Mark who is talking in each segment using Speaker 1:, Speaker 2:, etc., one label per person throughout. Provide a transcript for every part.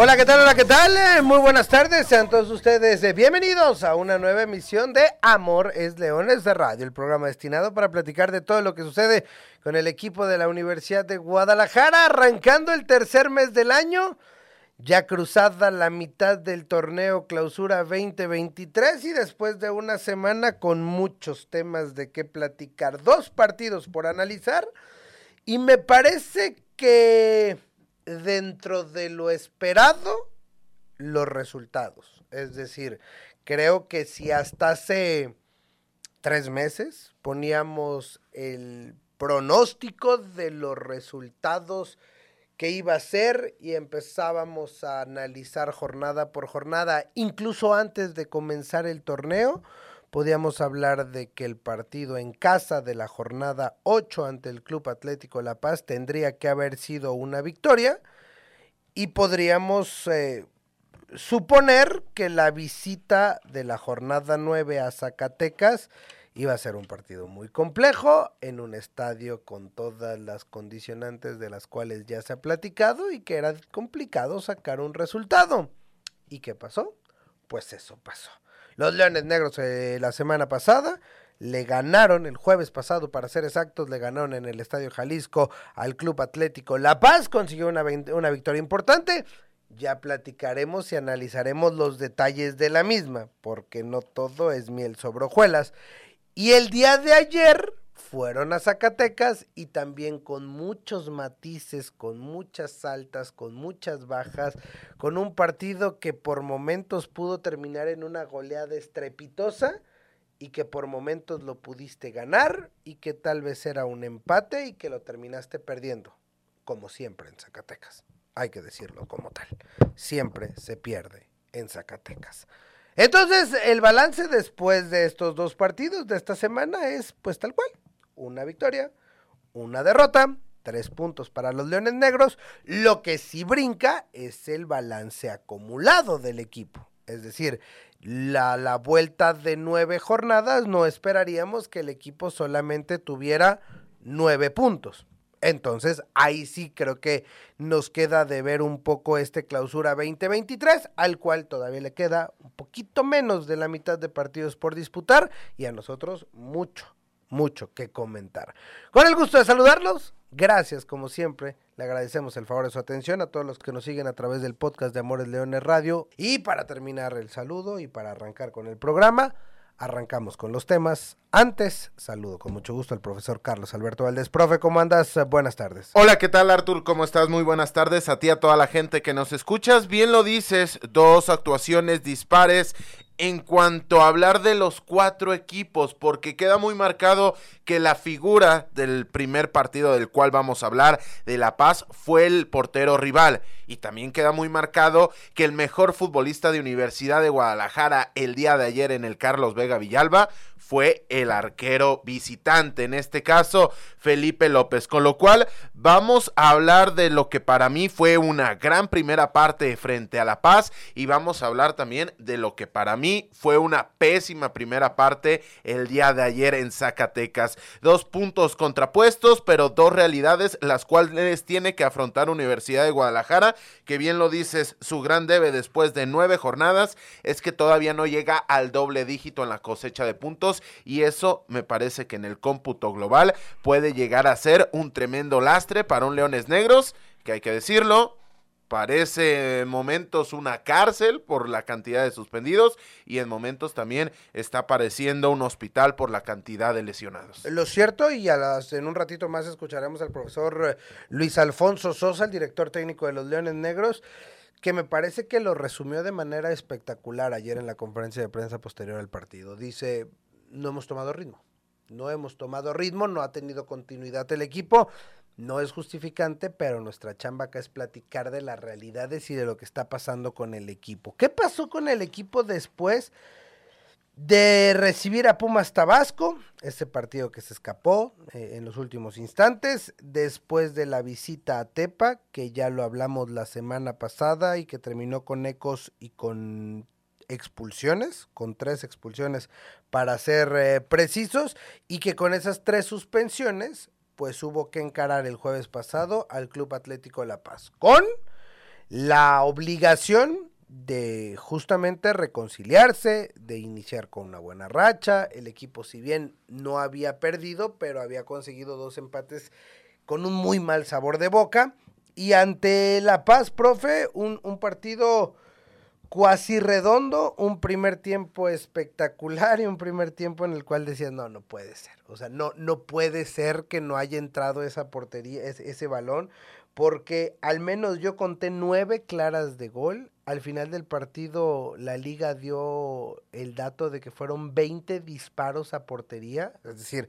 Speaker 1: Hola, ¿qué tal? Hola, ¿qué tal? Eh, Muy buenas tardes, sean todos ustedes eh, bienvenidos a una nueva emisión de Amor es Leones de Radio, el programa destinado para platicar de todo lo que sucede con el equipo de la Universidad de Guadalajara, arrancando el tercer mes del año, ya cruzada la mitad del torneo Clausura 2023 y después de una semana con muchos temas de qué platicar, dos partidos por analizar y me parece que dentro de lo esperado los resultados. Es decir, creo que si hasta hace tres meses poníamos el pronóstico de los resultados que iba a ser y empezábamos a analizar jornada por jornada, incluso antes de comenzar el torneo, podíamos hablar de que el partido en casa de la jornada 8 ante el Club Atlético La Paz tendría que haber sido una victoria y podríamos eh, suponer que la visita de la jornada 9 a Zacatecas iba a ser un partido muy complejo en un estadio con todas las condicionantes de las cuales ya se ha platicado y que era complicado sacar un resultado. ¿Y qué pasó? Pues eso pasó. Los Leones Negros eh, la semana pasada le ganaron el jueves pasado, para ser exactos, le ganaron en el Estadio Jalisco al Club Atlético La Paz, consiguió una, una victoria importante. Ya platicaremos y analizaremos los detalles de la misma, porque no todo es miel sobre hojuelas. Y el día de ayer fueron a Zacatecas y también con muchos matices, con muchas altas, con muchas bajas, con un partido que por momentos pudo terminar en una goleada estrepitosa y que por momentos lo pudiste ganar y que tal vez era un empate y que lo terminaste perdiendo, como siempre en Zacatecas. Hay que decirlo como tal. Siempre se pierde en Zacatecas. Entonces, el balance después de estos dos partidos de esta semana es pues tal cual. Una victoria, una derrota, tres puntos para los Leones Negros. Lo que sí brinca es el balance acumulado del equipo. Es decir, la, la, vuelta de nueve jornadas, no esperaríamos que el equipo solamente tuviera nueve puntos. Entonces, ahí sí creo que nos queda de ver un poco este clausura 2023, al cual todavía le queda un poquito menos de la mitad de partidos por disputar y a nosotros mucho, mucho que comentar. Con el gusto de saludarlos, gracias como siempre. Le agradecemos el favor de su atención a todos los que nos siguen a través del podcast de Amores Leones Radio. Y para terminar el saludo y para arrancar con el programa, arrancamos con los temas. Antes, saludo con mucho gusto al profesor Carlos Alberto Valdés. Profe, ¿cómo andas? Buenas tardes.
Speaker 2: Hola, ¿qué tal Artur? ¿Cómo estás? Muy buenas tardes a ti, a toda la gente que nos escuchas. Bien lo dices, dos actuaciones dispares en cuanto a hablar de los cuatro equipos, porque queda muy marcado que la figura del primer partido del cual vamos a hablar, de La Paz, fue el portero rival. Y también queda muy marcado que el mejor futbolista de Universidad de Guadalajara el día de ayer en el Carlos Vega Villalba fue el arquero visitante, en este caso Felipe López. Con lo cual vamos a hablar de lo que para mí fue una gran primera parte frente a La Paz y vamos a hablar también de lo que para mí fue una pésima primera parte el día de ayer en Zacatecas. Dos puntos contrapuestos, pero dos realidades las cuales tiene que afrontar Universidad de Guadalajara, que bien lo dices, su gran debe después de nueve jornadas es que todavía no llega al doble dígito en la cosecha de puntos y eso me parece que en el cómputo global puede llegar a ser un tremendo lastre para un Leones Negros, que hay que decirlo, parece en momentos una cárcel por la cantidad de suspendidos y en momentos también está pareciendo un hospital por la cantidad de lesionados.
Speaker 1: Lo cierto, y a las, en un ratito más escucharemos al profesor Luis Alfonso Sosa, el director técnico de los Leones Negros, que me parece que lo resumió de manera espectacular ayer en la conferencia de prensa posterior al partido. Dice, no hemos tomado ritmo. No hemos tomado ritmo, no ha tenido continuidad el equipo. No es justificante, pero nuestra chamba acá es platicar de las realidades y de lo que está pasando con el equipo. ¿Qué pasó con el equipo después de recibir a Pumas Tabasco, ese partido que se escapó eh, en los últimos instantes, después de la visita a Tepa, que ya lo hablamos la semana pasada y que terminó con ecos y con expulsiones, con tres expulsiones para ser eh, precisos, y que con esas tres suspensiones, pues hubo que encarar el jueves pasado al Club Atlético La Paz, con la obligación de justamente reconciliarse, de iniciar con una buena racha. El equipo, si bien no había perdido, pero había conseguido dos empates con un muy mal sabor de boca. Y ante La Paz, profe, un, un partido cuasi redondo, un primer tiempo espectacular y un primer tiempo en el cual decías, no, no puede ser. O sea, no, no puede ser que no haya entrado esa portería, ese, ese balón, porque al menos yo conté nueve claras de gol. Al final del partido la liga dio el dato de que fueron 20 disparos a portería, es decir,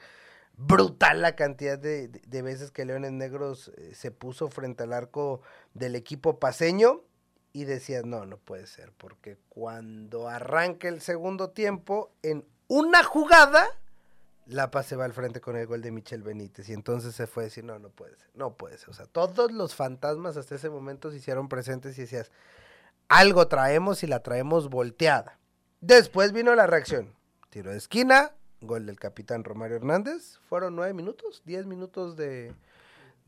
Speaker 1: brutal la cantidad de, de veces que Leones Negros eh, se puso frente al arco del equipo paseño y decías, no, no puede ser, porque cuando arranca el segundo tiempo, en una jugada, La Paz se va al frente con el gol de Michel Benítez. Y entonces se fue a decir, no, no puede ser, no puede ser. O sea, todos los fantasmas hasta ese momento se hicieron presentes y decías, algo traemos y la traemos volteada. Después vino la reacción. Tiro de esquina, gol del capitán Romario Hernández. Fueron nueve minutos, diez minutos de,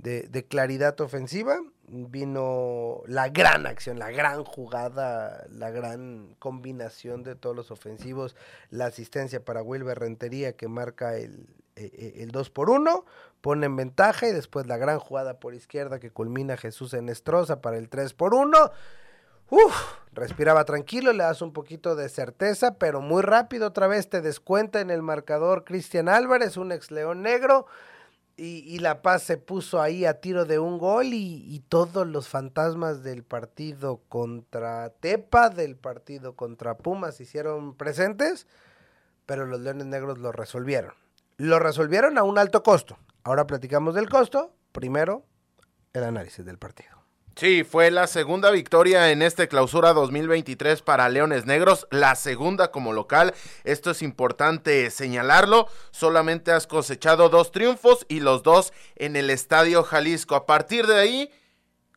Speaker 1: de, claridad ofensiva. Vino la gran acción, la gran jugada, la gran combinación de todos los ofensivos. La asistencia para Wilber Rentería que marca el, el, el 2 por 1, pone en ventaja y después la gran jugada por izquierda que culmina Jesús en Estroza para el 3 por 1. Uf, respiraba tranquilo, le das un poquito de certeza, pero muy rápido otra vez te descuenta en el marcador Cristian Álvarez, un ex león negro. Y, y, La Paz se puso ahí a tiro de un gol y, y, todos los fantasmas del partido contra Tepa, del partido contra Pumas se hicieron presentes, pero los Leones Negros lo resolvieron. Lo resolvieron a un alto costo. Ahora platicamos del costo. Primero, el análisis del partido.
Speaker 2: Sí, fue la segunda victoria en este clausura 2023 para Leones Negros, la segunda como local. Esto es importante señalarlo. Solamente has cosechado dos triunfos y los dos en el Estadio Jalisco. A partir de ahí,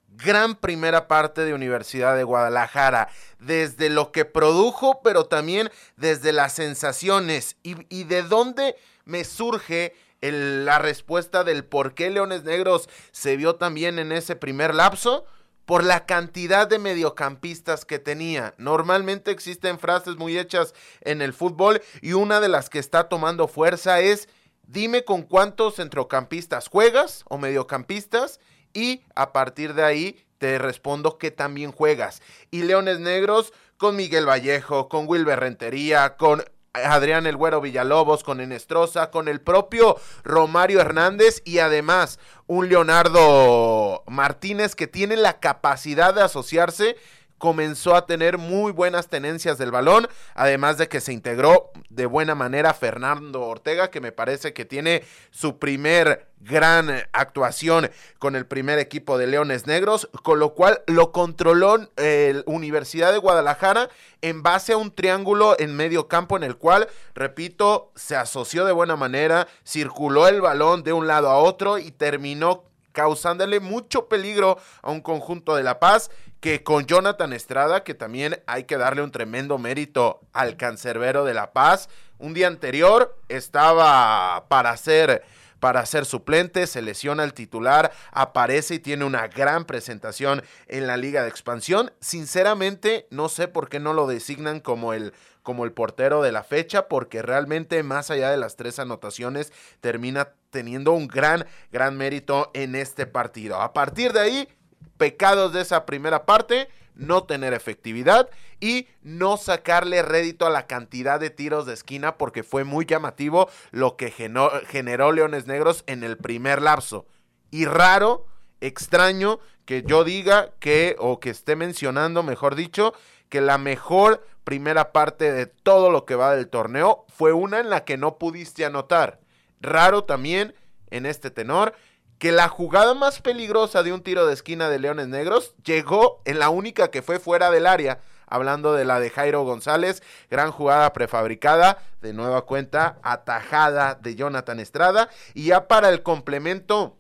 Speaker 2: gran primera parte de Universidad de Guadalajara, desde lo que produjo, pero también desde las sensaciones y, y de dónde me surge la respuesta del por qué Leones Negros se vio también en ese primer lapso. Por la cantidad de mediocampistas que tenía. Normalmente existen frases muy hechas en el fútbol y una de las que está tomando fuerza es dime con cuántos centrocampistas juegas o mediocampistas y a partir de ahí te respondo que también juegas. Y Leones Negros con Miguel Vallejo, con Wilber Rentería, con Adrián El Güero Villalobos, con Enestrosa, con el propio Romario Hernández y además un Leonardo Martínez que tiene la capacidad de asociarse comenzó a tener muy buenas tenencias del balón, además de que se integró de buena manera Fernando Ortega, que me parece que tiene su primer gran actuación con el primer equipo de Leones Negros, con lo cual lo controló eh, Universidad de Guadalajara en base a un triángulo en medio campo en el cual, repito, se asoció de buena manera, circuló el balón de un lado a otro y terminó causándole mucho peligro a un conjunto de La Paz que con Jonathan Estrada, que también hay que darle un tremendo mérito al cancerbero de La Paz, un día anterior estaba para ser para ser suplente, se lesiona el titular, aparece y tiene una gran presentación en la Liga de Expansión. Sinceramente, no sé por qué no lo designan como el como el portero de la fecha, porque realmente más allá de las tres anotaciones termina teniendo un gran, gran mérito en este partido. A partir de ahí, pecados de esa primera parte, no tener efectividad y no sacarle rédito a la cantidad de tiros de esquina porque fue muy llamativo lo que generó, Leones Negros en el primer lapso. Y raro, extraño que yo diga que, o que esté mencionando, mejor dicho, que la mejor primera parte de todo lo que va del torneo fue una en la que no pudiste anotar. Raro también en este tenor que la jugada más peligrosa de un tiro de esquina de Leones Negros llegó en la única que fue fuera del área. hablando de la de Jairo González, gran jugada prefabricada, de nueva cuenta, atajada de Jonathan Estrada, y ya para el complemento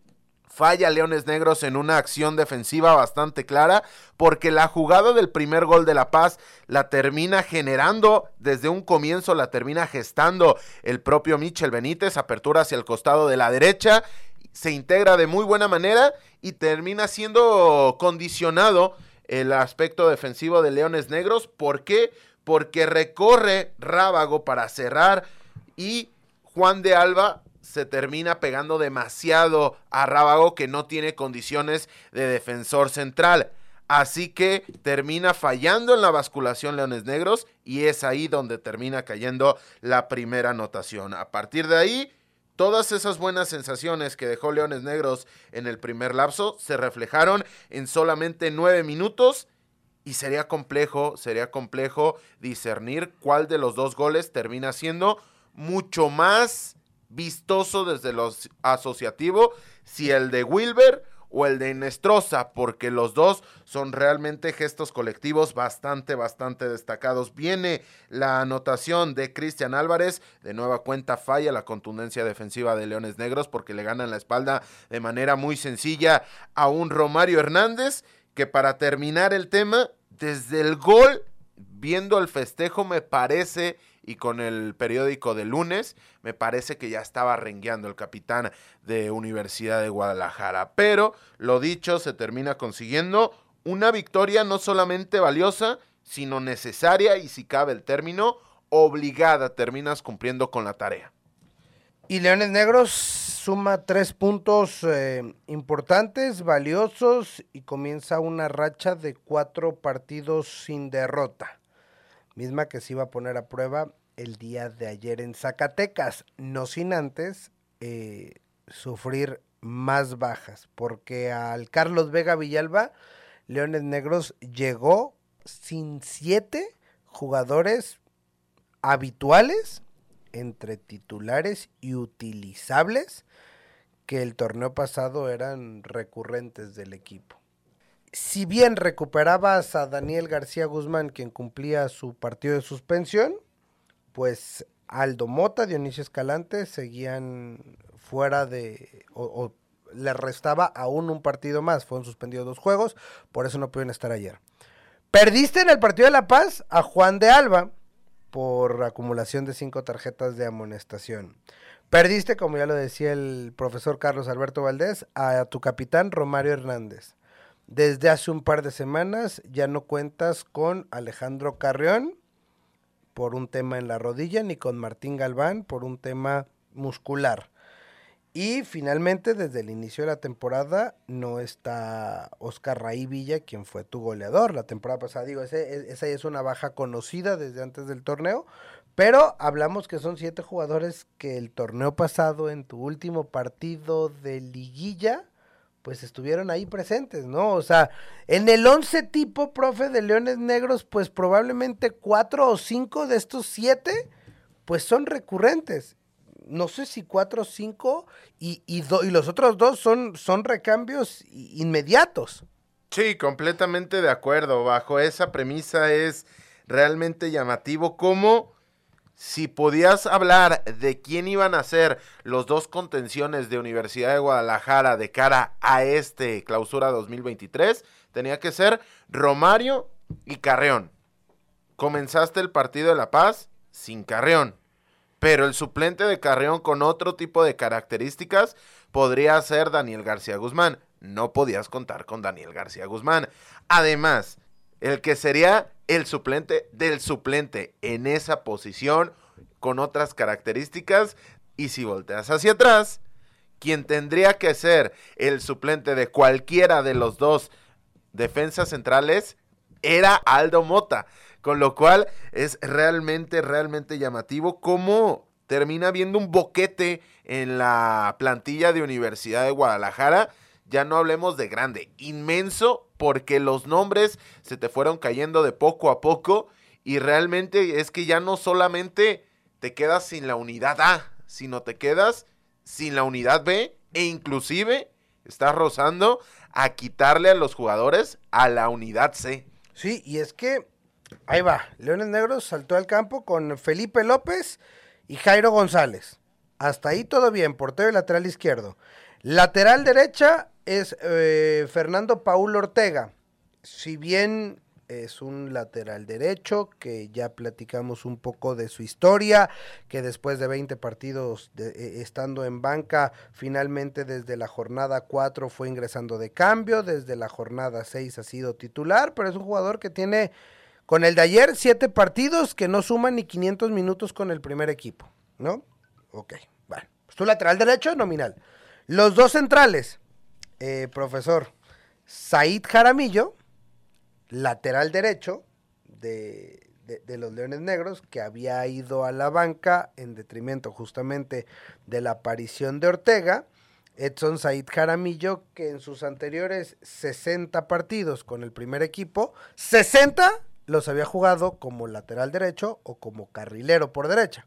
Speaker 2: falla Leones Negros en una acción defensiva bastante clara, porque la jugada del primer gol de La Paz la termina generando desde un comienzo, la termina gestando el propio Michel Benítez, apertura hacia el costado de la derecha, se integra de muy buena manera y termina siendo condicionado el aspecto defensivo de Leones Negros. ¿Por qué? Porque recorre Rábago para cerrar y Juan de Alba se termina pegando demasiado a Rábago que no tiene condiciones de defensor central. Así que termina fallando en la basculación Leones Negros y es ahí donde termina cayendo la primera anotación. A partir de ahí, todas esas buenas sensaciones que dejó Leones Negros en el primer lapso se reflejaron en solamente nueve minutos y sería complejo, sería complejo discernir cuál de los dos goles termina siendo mucho más vistoso desde lo asociativo, si el de Wilber o el de Nestroza, porque los dos son realmente gestos colectivos bastante, bastante destacados. Viene la anotación de Cristian Álvarez, de nueva cuenta falla la contundencia defensiva de Leones Negros porque le ganan la espalda de manera muy sencilla a un Romario Hernández, que para terminar el tema, desde el gol, viendo el festejo, me parece y con el periódico de lunes, me parece que ya estaba rengueando el capitán de Universidad de Guadalajara. Pero lo dicho, se termina consiguiendo una victoria no solamente valiosa, sino necesaria y si cabe el término, obligada. Terminas cumpliendo con la tarea.
Speaker 1: Y Leones Negros suma tres puntos eh, importantes, valiosos y comienza una racha de cuatro partidos sin derrota misma que se iba a poner a prueba el día de ayer en Zacatecas, no sin antes eh, sufrir más bajas, porque al Carlos Vega Villalba, Leones Negros llegó sin siete jugadores habituales entre titulares y utilizables que el torneo pasado eran recurrentes del equipo si bien recuperabas a Daniel García Guzmán, quien cumplía su partido de suspensión, pues Aldo Mota, Dionisio Escalante seguían fuera de, o, le restaba aún un partido más, fueron suspendidos dos juegos, por eso no pudieron estar ayer. Perdiste en el partido de La Paz a Juan de Alba por acumulación de cinco tarjetas de amonestación. Perdiste, como ya lo decía el profesor Carlos Alberto Valdés, a tu capitán Romario Hernández. Desde hace un par de semanas ya no cuentas con Alejandro Carrión por un tema en la rodilla, ni con Martín Galván por un tema muscular. Y finalmente, desde el inicio de la temporada, no está Oscar Raí Villa, quien fue tu goleador la temporada pasada. Digo, ese, esa es una baja conocida desde antes del torneo, pero hablamos que son siete jugadores que el torneo pasado, en tu último partido de liguilla, pues estuvieron ahí presentes, ¿no? O sea, en el once tipo, profe, de Leones Negros, pues probablemente cuatro o cinco de estos siete, pues son recurrentes. No sé si cuatro o cinco y, y, y los otros dos son, son recambios inmediatos.
Speaker 2: Sí, completamente de acuerdo. Bajo esa premisa es realmente llamativo cómo si podías hablar de quién iban a ser los dos contenciones de Universidad de Guadalajara de cara a este clausura 2023, tenía que ser Romario y Carreón. Comenzaste el partido de La Paz sin Carreón, pero el suplente de Carreón con otro tipo de características podría ser Daniel García Guzmán. No podías contar con Daniel García Guzmán. Además, el que sería el suplente del suplente en esa posición con otras características. Y si volteas hacia atrás, quien tendría que ser el suplente de cualquiera de los dos defensas centrales era Aldo Mota. Con lo cual es realmente, realmente llamativo cómo termina viendo un boquete en la plantilla de Universidad de Guadalajara. Ya no hablemos de grande, inmenso porque los nombres se te fueron cayendo de poco a poco y realmente es que ya no solamente te quedas sin la unidad A, sino te quedas sin la unidad B e inclusive estás rozando a quitarle a los jugadores a la unidad C.
Speaker 1: Sí, y es que Ahí va. Leones Negros saltó al campo con Felipe López y Jairo González. Hasta ahí todo bien, portero y lateral izquierdo. Lateral derecha es eh, Fernando Paul Ortega. Si bien es un lateral derecho, que ya platicamos un poco de su historia, que después de 20 partidos eh, estando en banca, finalmente desde la jornada 4 fue ingresando de cambio, desde la jornada 6 ha sido titular, pero es un jugador que tiene con el de ayer 7 partidos que no suman ni 500 minutos con el primer equipo, ¿no? Ok, bueno, pues tu lateral derecho nominal. Los dos centrales, eh, profesor, Said Jaramillo, lateral derecho de, de, los Leones Negros, que había ido a la banca en detrimento justamente de la aparición de Ortega. Edson Said Jaramillo, que en sus anteriores 60 partidos con el primer equipo, 60 los había jugado como lateral derecho o como carrilero por derecha.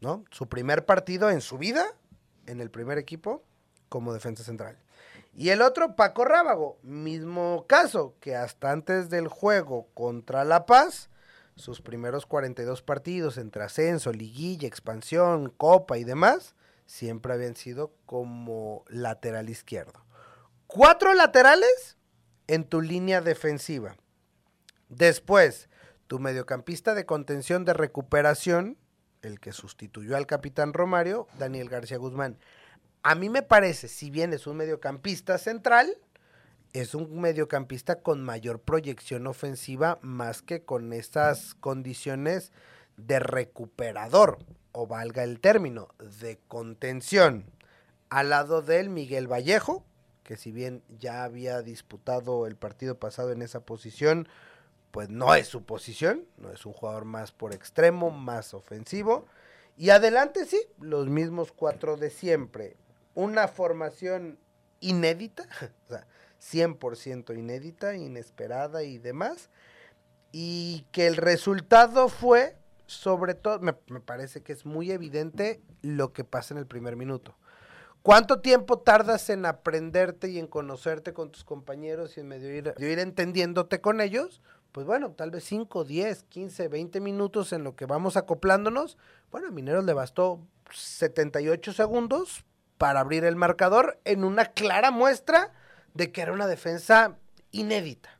Speaker 1: ¿No? Su primer partido en su vida en el primer equipo como defensa central. Y el otro, Paco Rábago, mismo caso, que hasta antes del juego contra La Paz, sus primeros 42 partidos entre ascenso, liguilla, expansión, copa y demás, siempre habían sido como lateral izquierdo. Cuatro laterales en tu línea defensiva. Después, tu mediocampista de contención de recuperación, el que sustituyó al capitán Romario, Daniel García Guzmán. A mí me parece, si bien es un mediocampista central, es un mediocampista con mayor proyección ofensiva más que con estas condiciones de recuperador, o valga el término, de contención. Al lado de él, Miguel Vallejo, que si bien ya había disputado el partido pasado en esa posición, pues no es su posición, no es un jugador más por extremo, más ofensivo. Y adelante sí, los mismos cuatro de siempre una formación inédita, o sea, 100% inédita, inesperada y demás, y que el resultado fue, sobre todo, me, parece que es muy evidente lo que pasa en el primer minuto. ¿Cuánto tiempo tardas en aprenderte y en conocerte con tus compañeros y en medio ir, ir entendiéndote con ellos? Pues bueno, tal vez 5, 10, 15, 20 minutos en lo que vamos acoplándonos. Bueno, a Mineros le bastó 78 segundos para abrir el marcador en una clara muestra de que era una defensa inédita.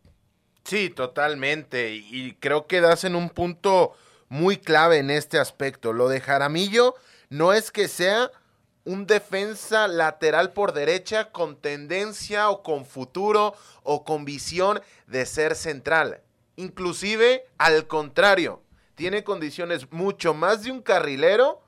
Speaker 2: Sí, totalmente. Y creo que das en un punto muy clave en este aspecto. Lo de Jaramillo no es que sea un defensa lateral por derecha con tendencia o con futuro o con visión de ser central. Inclusive al contrario, tiene condiciones mucho más de un carrilero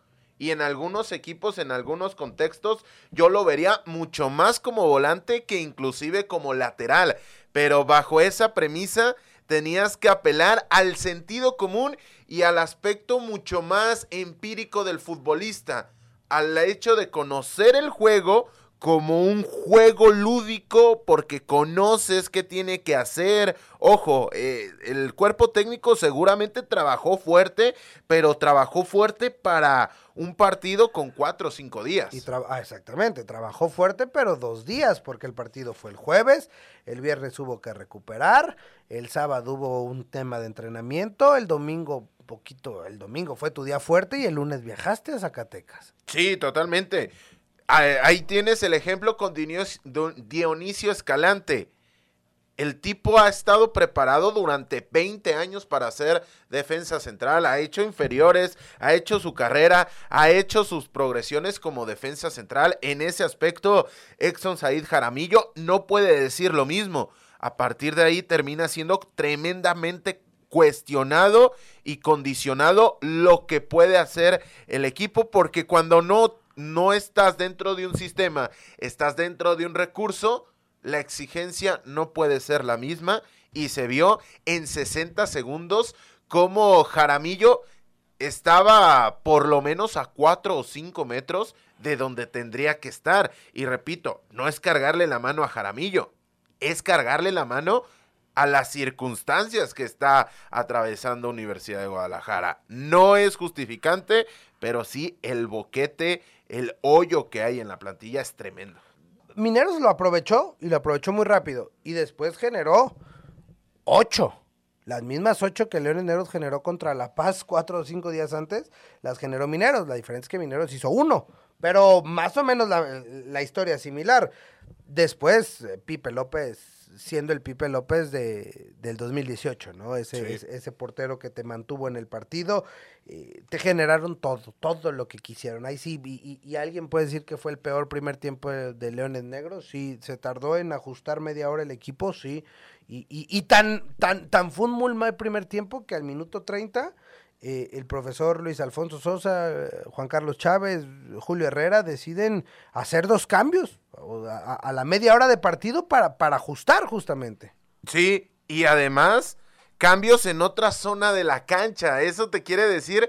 Speaker 2: y en algunos equipos, en algunos contextos, yo lo vería mucho más como volante que inclusive como lateral. Pero bajo esa premisa tenías que apelar al sentido común y al aspecto mucho más empírico del futbolista, al hecho de conocer el juego como un juego lúdico porque conoces qué tiene que hacer. Ojo, eh, el cuerpo técnico seguramente trabajó fuerte, pero trabajó fuerte para un partido con cuatro o cinco días.
Speaker 1: Y ah, exactamente, trabajó fuerte, pero dos días, porque el partido fue el jueves, el viernes hubo que recuperar, el sábado hubo un tema de entrenamiento, el domingo poquito, el domingo fue tu día fuerte y el lunes viajaste a Zacatecas.
Speaker 2: Sí, totalmente. Ahí tienes el ejemplo con Dionisio Escalante. El tipo ha estado preparado durante 20 años para ser defensa central, ha hecho inferiores, ha hecho su carrera, ha hecho sus progresiones como defensa central. En ese aspecto, Exxon Said Jaramillo no puede decir lo mismo. A partir de ahí termina siendo tremendamente cuestionado y condicionado lo que puede hacer el equipo, porque cuando no no estás dentro de un sistema, estás dentro de un recurso, la exigencia no puede ser la misma y se vio en 60 segundos como Jaramillo estaba por lo menos a 4 o 5 metros de donde tendría que estar. Y repito, no es cargarle la mano a Jaramillo, es cargarle la mano a las circunstancias que está atravesando Universidad de Guadalajara. No es justificante, pero sí el boquete el hoyo que hay en la plantilla es tremendo.
Speaker 1: Mineros lo aprovechó y lo aprovechó muy rápido. Y después generó ocho. Las mismas ocho que Leones Negros generó contra La Paz cuatro o cinco días antes, las generó Mineros. La diferencia es que Mineros hizo uno. Pero más o menos la, la historia similar. Después, eh, Pipe López siendo el Pipe López de, del 2018, ¿no? Ese, ese, portero que te mantuvo en el partido, eh, te generaron todo, todo lo que quisieron. Ahí sí, y, alguien puede decir que fue el peor primer tiempo de, Leones Negros, sí, se tardó en ajustar media hora el equipo, sí, y, y, tan, tan, tan fue un muy mal primer tiempo que al minuto 30 eh, el profesor Luis Alfonso Sosa, Juan Carlos Chávez, Julio Herrera deciden hacer dos cambios a, la media hora de partido para, para ajustar justamente.
Speaker 2: Sí, y además cambios en otra zona de la cancha. Eso te quiere decir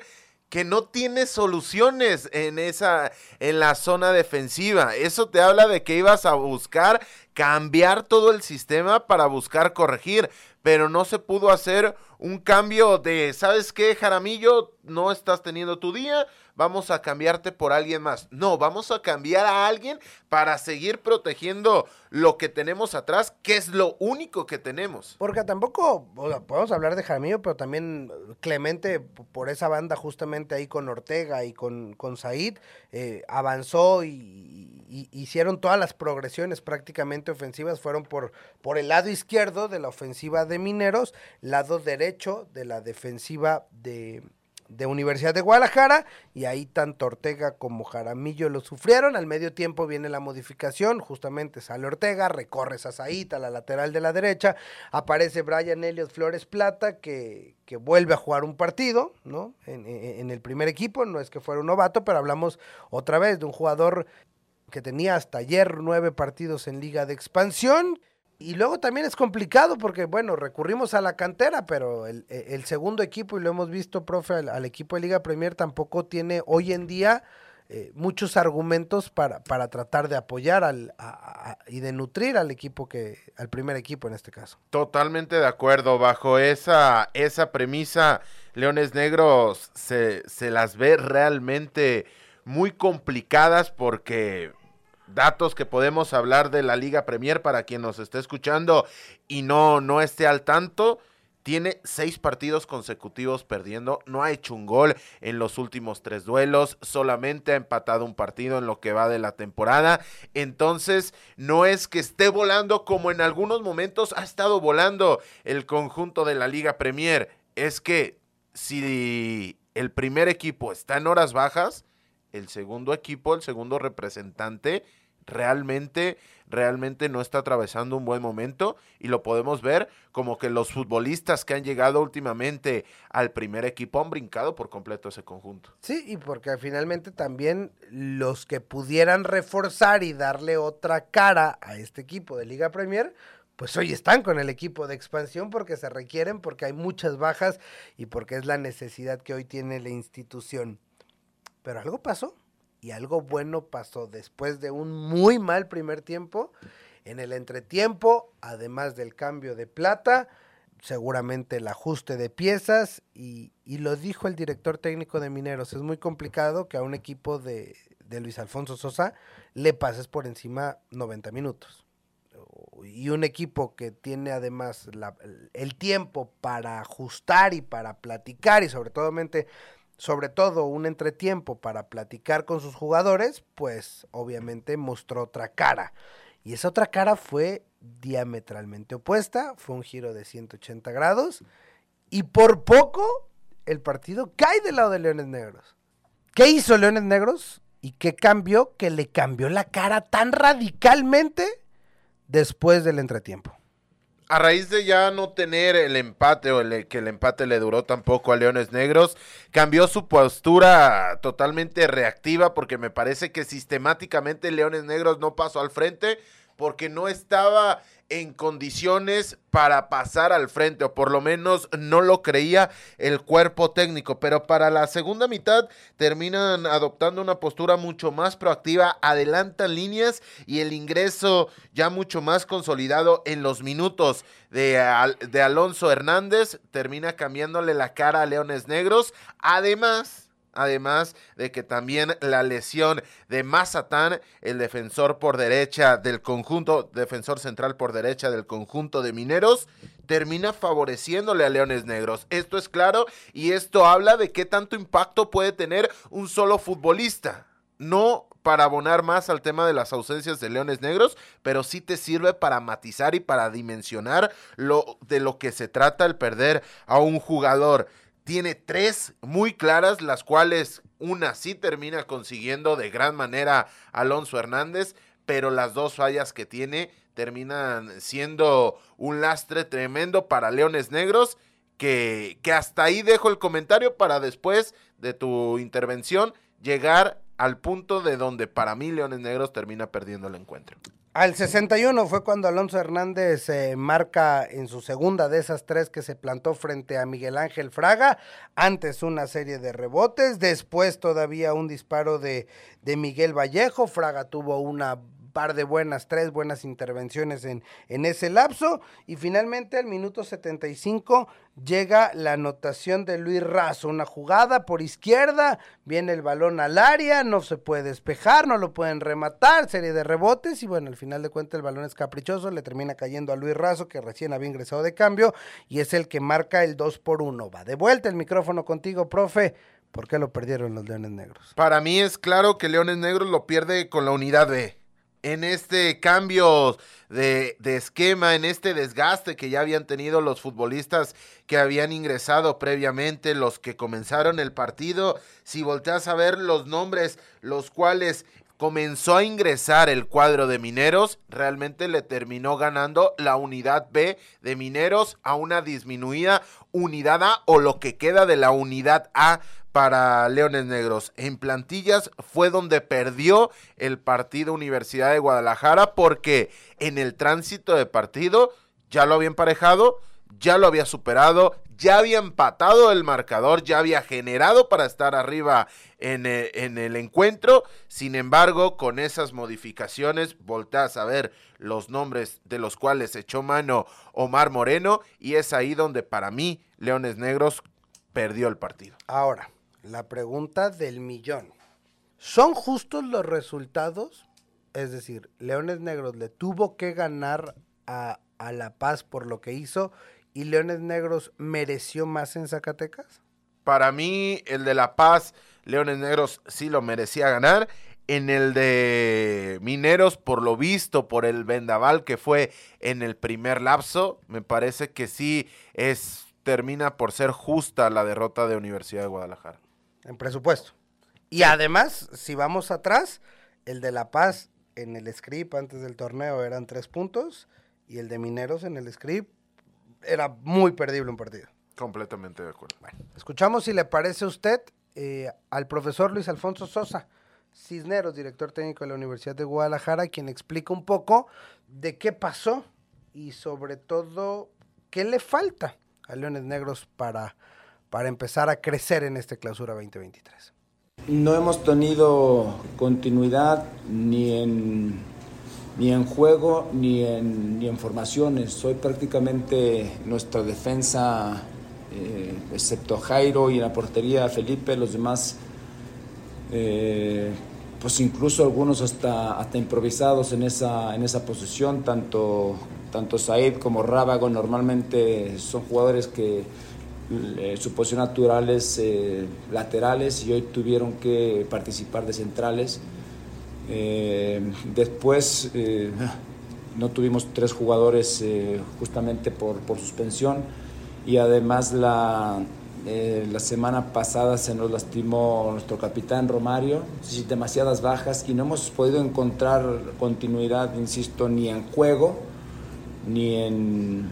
Speaker 2: que no tiene soluciones en esa en la zona defensiva. Eso te habla de que ibas a buscar cambiar todo el sistema para buscar corregir, pero no se pudo hacer un cambio de, ¿sabes qué, Jaramillo? No estás teniendo tu día, vamos a cambiarte por alguien más. No, vamos a cambiar a alguien para seguir protegiendo lo que tenemos atrás, que es lo único que tenemos.
Speaker 1: Porque tampoco, podemos hablar de Jaramillo, pero también Clemente, por esa banda justamente ahí con Ortega y con, con Said, eh, avanzó y, hicieron todas las progresiones prácticamente ofensivas, fueron por, por el lado izquierdo de la ofensiva de Mineros, lado derecho de la defensiva de, de Universidad de Guadalajara y ahí tanto Ortega como Jaramillo lo sufrieron. Al medio tiempo viene la modificación, justamente sale Ortega, recorre Sasaíta a la lateral de la derecha, aparece Brian Elliot Flores Plata que, que vuelve a jugar un partido, ¿no? En, en, el primer equipo, no es que fuera un novato, pero hablamos otra vez de un jugador que tenía hasta ayer nueve partidos en liga de expansión y luego también es complicado porque, bueno, recurrimos a la cantera, pero el, e, segundo equipo, y lo hemos visto, profe, al, equipo de Liga Premier tampoco tiene hoy en día eh, muchos argumentos para, para tratar de apoyar al, y de nutrir al equipo que, al primer equipo en este caso.
Speaker 2: Totalmente de acuerdo, bajo esa, esa premisa, Leones Negros se, se las ve realmente muy complicadas porque datos que podemos hablar de la Liga Premier para quien nos esté escuchando y no, no esté al tanto. Tiene seis partidos consecutivos perdiendo, no ha hecho un gol en los últimos tres duelos, solamente ha empatado un partido en lo que va de la temporada. Entonces, no es que esté volando como en algunos momentos ha estado volando el conjunto de la Liga Premier. Es que si el primer equipo está en horas bajas, el segundo equipo, el segundo representante, realmente, realmente no está atravesando un buen momento y lo podemos ver como que los futbolistas que han llegado últimamente al primer equipo han brincado por completo ese conjunto.
Speaker 1: Sí, y porque finalmente también los que pudieran reforzar y darle otra cara a este equipo de Liga Premier, pues hoy están con el equipo de expansión porque se requieren, porque hay muchas bajas y porque es la necesidad que hoy tiene la institución. Pero algo pasó y algo bueno pasó después de un muy mal primer tiempo. En el entretiempo, además del cambio de plata, seguramente el ajuste de piezas y, lo dijo el director técnico de Mineros, es muy complicado que a un equipo de, de Luis Alfonso Sosa le pases por encima 90 minutos. Y un equipo que tiene además el tiempo para ajustar y para platicar y sobre todo sobre todo un entretiempo para platicar con sus jugadores, pues obviamente mostró otra cara. Y esa otra cara fue diametralmente opuesta, fue un giro de 180 grados y por poco el partido cae del lado de Leones Negros. ¿Qué hizo Leones Negros? ¿Y qué cambió? Que le cambió la cara tan radicalmente después del entretiempo
Speaker 2: a raíz de ya no tener el empate o el, que el empate le duró tampoco a Leones Negros, cambió su postura totalmente reactiva porque me parece que sistemáticamente Leones Negros no pasó al frente porque no estaba en condiciones para pasar al frente, o por lo menos no lo creía el cuerpo técnico. Pero para la segunda mitad terminan adoptando una postura mucho más proactiva, adelantan líneas y el ingreso ya mucho más consolidado en los minutos de, de Alonso Hernández termina cambiándole la cara a Leones Negros. Además, además de que también la lesión de Mazatán, el defensor por derecha del conjunto, defensor central por derecha del conjunto de Mineros, termina favoreciéndole a Leones Negros. Esto es claro y esto habla de qué tanto impacto puede tener un solo futbolista. No para abonar más al tema de las ausencias de Leones Negros, pero sí te sirve para matizar y para dimensionar lo de lo que se trata el perder a un jugador. Tiene tres muy claras, las cuales una sí termina consiguiendo de gran manera Alonso Hernández, pero las dos fallas que tiene terminan siendo un lastre tremendo para Leones Negros, que, que hasta ahí dejo el comentario para después de tu intervención llegar al punto de donde para mí Leones Negros termina perdiendo el encuentro.
Speaker 1: Al 61 fue cuando Alonso Hernández marca en su segunda de esas tres que se plantó frente a Miguel Ángel Fraga. Antes una serie de rebotes, después todavía un disparo de, de Miguel Vallejo. Fraga tuvo una par de buenas, tres buenas intervenciones en, en ese lapso. Y finalmente al minuto 75 llega la anotación de Luis Razo, una jugada por izquierda, viene el balón al área, no se puede despejar, no lo pueden rematar, serie de rebotes y bueno, al final de cuentas el balón es caprichoso, le termina cayendo a Luis Razo que recién había ingresado de cambio y es el que marca el 2 por 1. Va de vuelta el micrófono contigo, profe. ¿Por qué lo perdieron los Leones Negros?
Speaker 2: Para mí es claro que Leones Negros lo pierde con la unidad B en este cambio de, esquema, en este desgaste que ya habían tenido los futbolistas que habían ingresado previamente, los que comenzaron el partido, si volteas a ver los nombres, los cuales comenzó a ingresar el cuadro de Mineros, realmente le terminó ganando la unidad B de Mineros a una disminuida unidad A o lo que queda de la unidad A para Leones Negros. En plantillas fue donde perdió el partido Universidad de Guadalajara porque en el tránsito de partido ya lo había emparejado, ya lo había superado, ya había empatado el marcador, ya había generado para estar arriba en el, en el encuentro. Sin embargo, con esas modificaciones, volteas a ver los nombres de los cuales echó mano Omar Moreno y es ahí donde para mí Leones Negros perdió el partido.
Speaker 1: Ahora, la pregunta del millón. ¿Son justos los resultados? Es decir, Leones Negros le tuvo que ganar a, a, La Paz por lo que hizo y Leones Negros mereció más en Zacatecas?
Speaker 2: Para mí, el de La Paz, Leones Negros sí lo merecía ganar. En el de Mineros, por lo visto, por el vendaval que fue en el primer lapso, me parece que sí es termina por ser justa la derrota de Universidad de Guadalajara
Speaker 1: en presupuesto. Y además, si vamos atrás, el de La Paz en el script antes del torneo eran tres puntos y el de Mineros en el script era muy perdible un partido.
Speaker 2: Completamente de acuerdo.
Speaker 1: Bueno, escuchamos si le parece a usted eh, al profesor Luis Alfonso Sosa, Cisneros, director técnico de la Universidad de Guadalajara, quien explica un poco de qué pasó y sobre todo qué le falta a Leones Negros para para empezar a crecer en esta clausura 2023?
Speaker 3: No hemos tenido continuidad ni en, ni en juego ni en, ni en formaciones. Hoy prácticamente nuestra defensa, eh, excepto Jairo y la portería Felipe, los demás, eh, pues incluso algunos hasta, hasta improvisados en esa, en esa posición, tanto, tanto Said como Rábago normalmente son jugadores que eh, su posición natural es eh, laterales y hoy tuvieron que participar de centrales. Eh, después no tuvimos tres jugadores justamente por, por, suspensión y además la, la semana pasada se nos lastimó nuestro capitán Romario, demasiadas bajas y no hemos podido encontrar continuidad, insisto, ni en juego ni en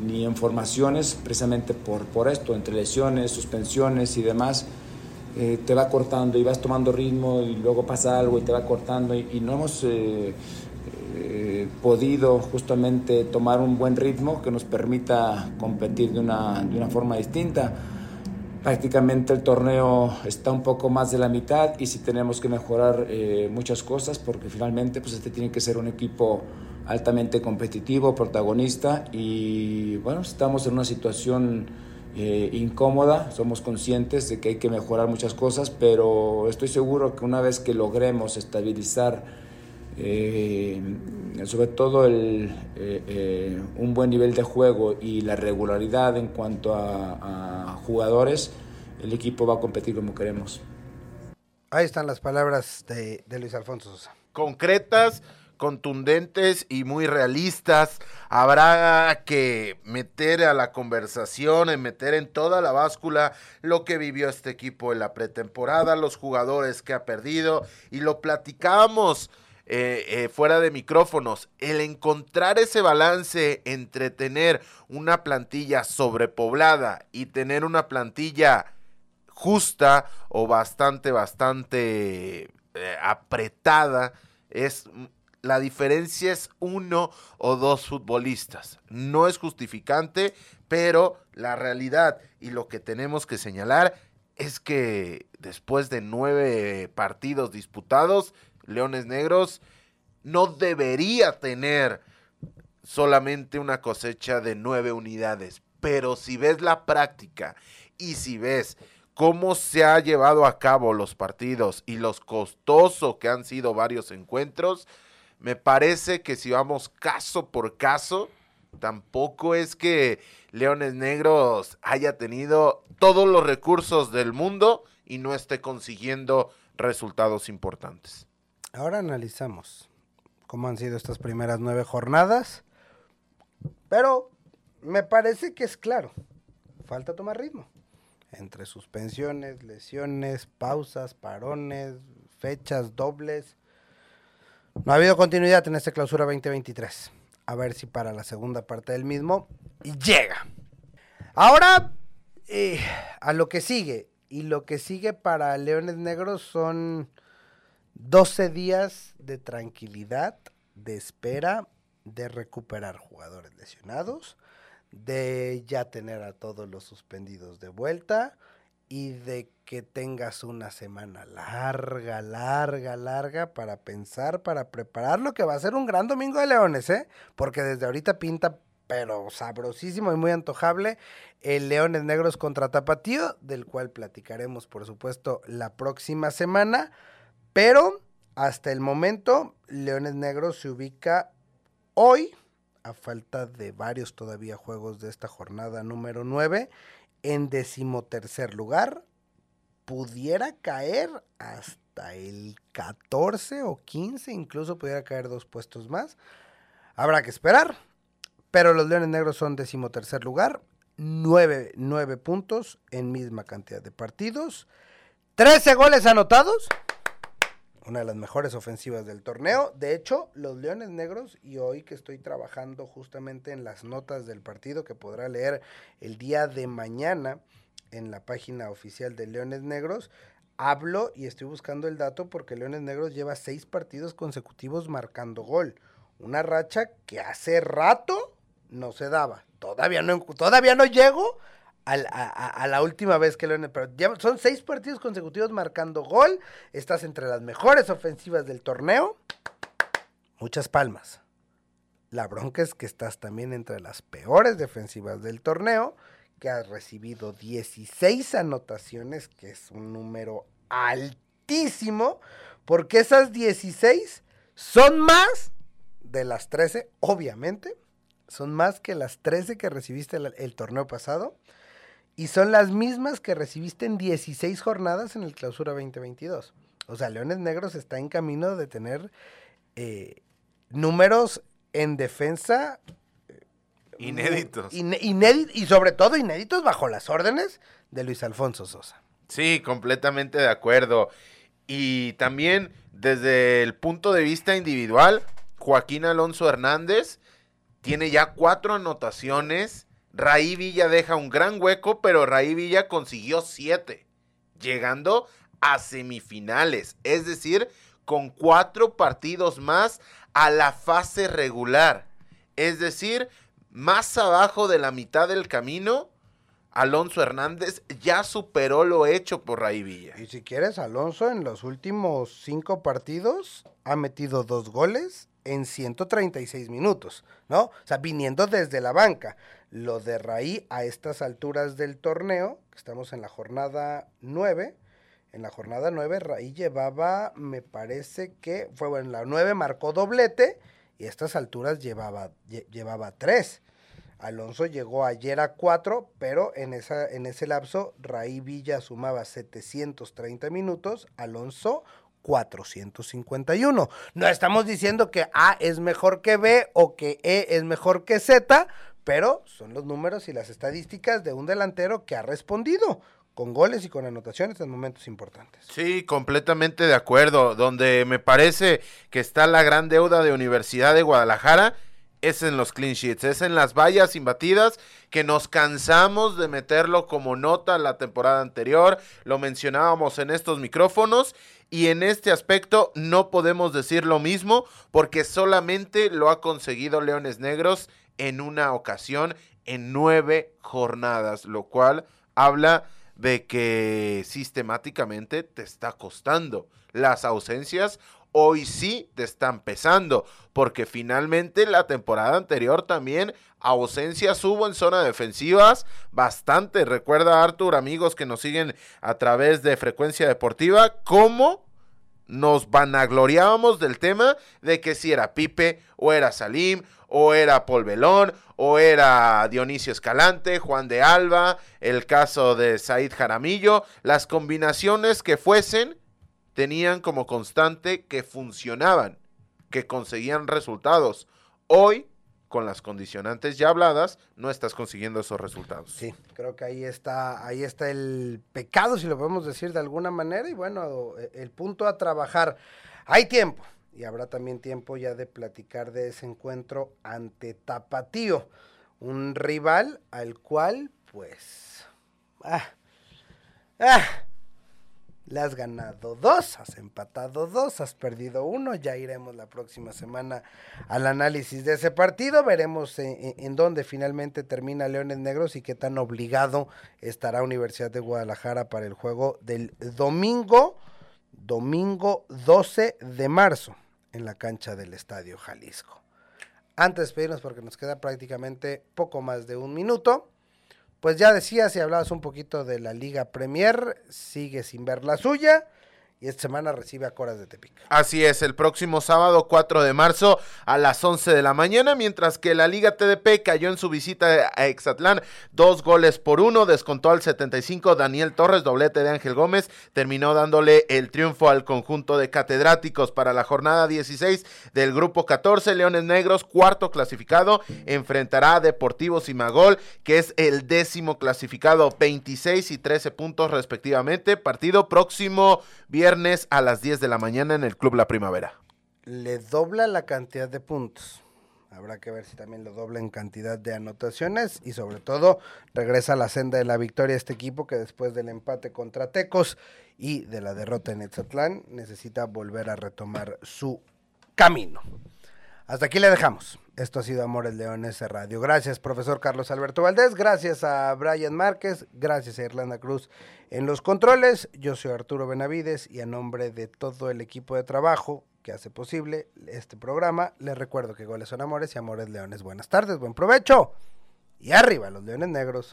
Speaker 3: ni en formaciones, precisamente por, por esto, entre lesiones, suspensiones y demás, eh, te va cortando y vas tomando ritmo y luego pasa algo y te va cortando y, no hemos eh, eh, podido justamente tomar un buen ritmo que nos permita competir de una, de una forma distinta. Prácticamente el torneo está un poco más de la mitad y si tenemos que mejorar muchas cosas porque finalmente pues este tiene que ser un equipo altamente competitivo, protagonista y bueno, estamos en una situación eh, incómoda, somos conscientes de que hay que mejorar muchas cosas, pero estoy seguro que una vez que logremos estabilizar eh, sobre todo el, eh, un buen nivel de juego y la regularidad en cuanto a, jugadores, el equipo va a competir como queremos.
Speaker 1: Ahí están las palabras de, de Luis Alfonso Sosa.
Speaker 2: Concretas, contundentes y muy realistas. Habrá que meter a la conversación, en meter en toda la báscula lo que vivió este equipo en la pretemporada, los jugadores que ha perdido y lo platicamos. Eh, eh, fuera de micrófonos, el encontrar ese balance entre tener una plantilla sobrepoblada y tener una plantilla justa o bastante, bastante eh, apretada, es la diferencia es uno o dos futbolistas. No es justificante, pero la realidad y lo que tenemos que señalar es que después de nueve partidos disputados, Leones Negros no debería tener solamente una cosecha de nueve unidades. Pero si ves la práctica y si ves cómo se ha llevado a cabo los partidos y los costosos que han sido varios encuentros, me parece que si vamos caso por caso, tampoco es que Leones Negros haya tenido todos los recursos del mundo y no esté consiguiendo resultados importantes.
Speaker 1: Ahora analizamos cómo han sido estas primeras nueve jornadas, pero me parece que es claro, falta tomar ritmo. Entre suspensiones, lesiones, pausas, parones, fechas dobles no ha habido continuidad en esta clausura 2023. A ver si para la segunda parte del mismo llega. Ahora, eh, a lo que sigue. Y lo que sigue para Leones Negros son 12 días de tranquilidad, de espera, de recuperar jugadores lesionados, de ya tener a todos los suspendidos de vuelta y de que tengas una semana larga, larga, larga para pensar, para preparar lo que va a ser un gran domingo de Leones, ¿eh? Porque desde ahorita pinta, pero sabrosísimo y muy antojable, el Leones Negros contra Tapatío, del cual platicaremos, por supuesto, la próxima semana. Pero hasta el momento, Leones Negros se ubica hoy, a falta de varios todavía juegos de esta jornada número 9 en decimotercer lugar, pudiera caer hasta el 14 o 15, incluso pudiera caer dos puestos más. Habrá que esperar, pero los Leones Negros son decimotercer lugar, nueve, nueve puntos en misma cantidad de partidos, 13 goles anotados una de las mejores ofensivas del torneo. De hecho, los Leones Negros, y hoy que estoy trabajando justamente en las notas del partido que podrá leer el día de mañana en la página oficial de Leones Negros, hablo y estoy buscando el dato porque Leones Negros lleva seis partidos consecutivos marcando gol. Una racha que hace rato no se daba. Todavía no, todavía no llego a, la última vez que Leones, pero son seis partidos consecutivos marcando gol, estás entre las mejores ofensivas del torneo, muchas palmas. La bronca es que estás también entre las peores defensivas del torneo, que has recibido 16 anotaciones, que es un número altísimo, porque esas 16 son más de las 13, obviamente, son más que las 13 que recibiste el torneo pasado y son las mismas que recibiste en 16 jornadas en el clausura 2022. O sea, Leones Negros está en camino de tener eh, números en defensa
Speaker 2: inéditos.
Speaker 1: y sobre todo inéditos bajo las órdenes de Luis Alfonso Sosa.
Speaker 2: Sí, completamente de acuerdo. Y también desde el punto de vista individual, Joaquín Alonso Hernández tiene ya cuatro anotaciones Raí Villa deja un gran hueco, pero Raí Villa consiguió siete, llegando a semifinales, es decir, con cuatro partidos más a la fase regular. Es decir, más abajo de la mitad del camino, Alonso Hernández ya superó lo hecho por Raí Villa.
Speaker 1: Y si quieres, Alonso en los últimos cinco partidos ha metido dos goles en 136 minutos, ¿no? O sea, viniendo desde la banca. lo de Raí a estas alturas del torneo, que estamos en la jornada 9. En la jornada 9 Raí llevaba, me parece que fue bueno, en la 9 marcó doblete y a estas alturas llevaba, llevaba 3. Alonso llegó ayer a 4, pero en, esa, en ese lapso Raí Villa sumaba 730 minutos, Alonso 451. No estamos diciendo que A es mejor que B o que E es mejor que Z, pero son los números y las estadísticas de un delantero que ha respondido con goles y con anotaciones en momentos importantes.
Speaker 2: Sí, completamente de acuerdo. Donde me parece que está la gran deuda de Universidad de Guadalajara es en los clean sheets, es en las vallas imbatidas que nos cansamos de meterlo como nota la temporada anterior, lo mencionábamos en estos micrófonos y en este aspecto no podemos decir lo mismo porque solamente lo ha conseguido Leones Negros en una ocasión en nueve jornadas, lo cual habla de que sistemáticamente te está costando. Las ausencias hoy sí te están pesando, porque finalmente la temporada anterior también ausencias hubo en zona defensivas bastante. Recuerda Artur, amigos que nos siguen a través de Frecuencia Deportiva, cómo nos vanagloriábamos del tema de que si era Pipe o era Salim o era Polvelón o era Dionisio Escalante, Juan de Alba, el caso de Said Jaramillo, las combinaciones que fuesen tenían como constante que funcionaban, que conseguían resultados. Hoy, con las condicionantes ya habladas, no estás consiguiendo esos resultados.
Speaker 1: Sí, creo que ahí está, ahí está el pecado, si lo podemos decir de alguna manera, y bueno, el punto a trabajar. Hay tiempo, y habrá también tiempo ya de platicar de ese encuentro ante Tapatío, un rival al cual, pues, ah, ah, le has ganado dos, has empatado dos, has perdido uno. Ya iremos la próxima semana al análisis de ese partido. Veremos en, dónde finalmente termina Leones Negros y qué tan obligado estará Universidad de Guadalajara para el juego del domingo, domingo 12 de marzo, en la cancha del Estadio Jalisco. Antes de despedirnos, porque nos queda prácticamente poco más de un minuto pues ya decías y hablabas un poquito de la Liga Premier, sigue sin ver la suya y esta semana recibe a Coras de Tepic.
Speaker 2: Así es, el próximo sábado 4 de marzo a las 11 de la mañana, mientras que la Liga TDP cayó en su visita a Exatlán, dos goles por uno, descontó al 75 Daniel Torres, doblete de Ángel Gómez, terminó dándole el triunfo al conjunto de catedráticos para la jornada 16 del grupo 14, Leones Negros, cuarto clasificado, enfrentará a Deportivos y Magol, que es el décimo clasificado, 26 y 13 puntos respectivamente, partido próximo viernes viernes a las 10 de la mañana en el Club La Primavera.
Speaker 1: Le dobla la cantidad de puntos. Habrá que ver si también lo dobla en cantidad de anotaciones y sobre todo regresa a la senda de la victoria este equipo que después del empate contra Tecos y de la derrota en Etzatlán necesita volver a retomar su camino. Hasta aquí le dejamos. Esto ha sido Amores Leones Radio. Gracias, profesor Carlos Alberto Valdés. Gracias a Brian Márquez. Gracias a Irlanda Cruz en los controles. Yo soy Arturo Benavides y a nombre de todo el equipo de trabajo que hace posible este programa, les recuerdo que goles son amores y amores leones. Buenas tardes, buen provecho. Y arriba los leones negros.